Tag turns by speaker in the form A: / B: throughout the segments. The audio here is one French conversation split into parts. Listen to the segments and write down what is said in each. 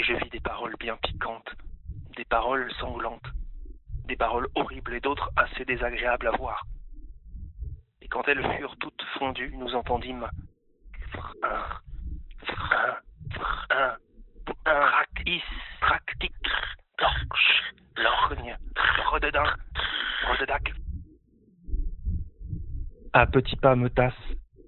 A: et je vis des paroles bien piquantes, des paroles sanglantes, des paroles horribles et d'autres assez désagréables à voir. Et quand elles furent toutes fondues, nous entendîmes un, un, un. À petits pas me tasse,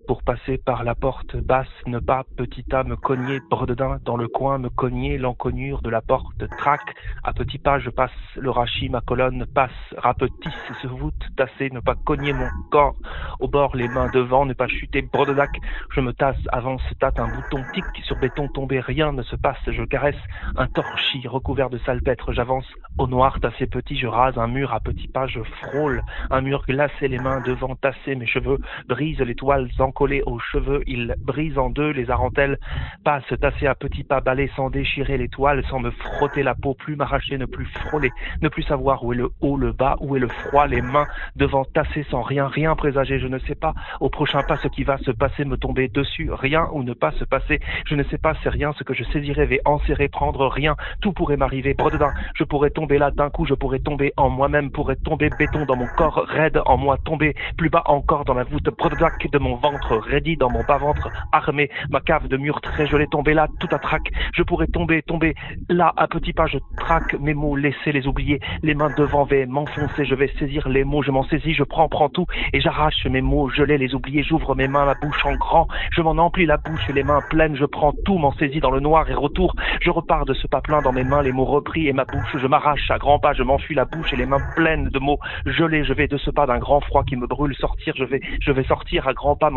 A: pour passer par la porte basse, ne pas, petit à me cogner, brededin, dans le coin, me cogner, l'encognure de la porte, trac, à petits pas, je passe, le rachis, ma colonne passe, rapetisse, se voûte, tasser, ne pas cogner mon corps, au bord, les mains devant, ne pas chuter, brodedac, je me tasse, avance, tâte un bouton, tic, sur béton tombé, rien ne se passe, je caresse, un torchis recouvert de salpêtre, j'avance, au noir, tassé petit, je rase un mur à petits pas, je frôle, un mur glacé, les mains devant, tassé, mes cheveux, brise les toiles collé aux cheveux, il brise en deux les arentelles, passe tassé à petits pas, balai sans déchirer les toiles, sans me frotter la peau, plus m'arracher, ne plus frôler, ne plus savoir où est le haut, le bas, où est le froid, les mains devant tasser sans rien, rien présager, je ne sais pas, au prochain pas ce qui va se passer, me tomber dessus, rien ou ne pas se passer, je ne sais pas, c'est rien, ce que je saisirais, vais enserrer, prendre rien, tout pourrait m'arriver, bredin, je pourrais tomber là d'un coup, je pourrais tomber en moi-même, pourrais tomber béton dans mon corps, raide en moi, tomber plus bas encore dans la voûte, bredin de mon ventre, raidi dans mon bas-ventre armé, ma cave de mur très gelée tombée là, tout à trac. Je pourrais tomber, tomber là, à petits pas, je traque mes mots, laisser les oublier. Les mains devant vais m'enfoncer, je vais saisir les mots, je m'en saisis, je prends, prends tout, et j'arrache mes mots, je les les oublier, j'ouvre mes mains, la bouche en grand, je m'en emplis la bouche les mains pleines, je prends tout, m'en saisis dans le noir et retour, je repars de ce pas plein dans mes mains, les mots repris et ma bouche, je m'arrache à grands pas, je m'enfuis la bouche et les mains pleines de mots gelés, je vais de ce pas d'un grand froid qui me brûle sortir, je vais, je vais sortir à grands pas,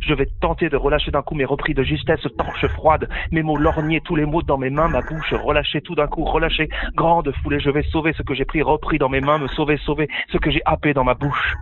A: Je vais tenter de relâcher d'un coup mes repris de justesse, torche froide, mes mots lorgnés, tous les mots dans mes mains, ma bouche relâcher tout d'un coup, relâcher, grande foulée, je vais sauver ce que j'ai pris, repris dans mes mains, me sauver, sauver ce que j'ai happé dans ma bouche.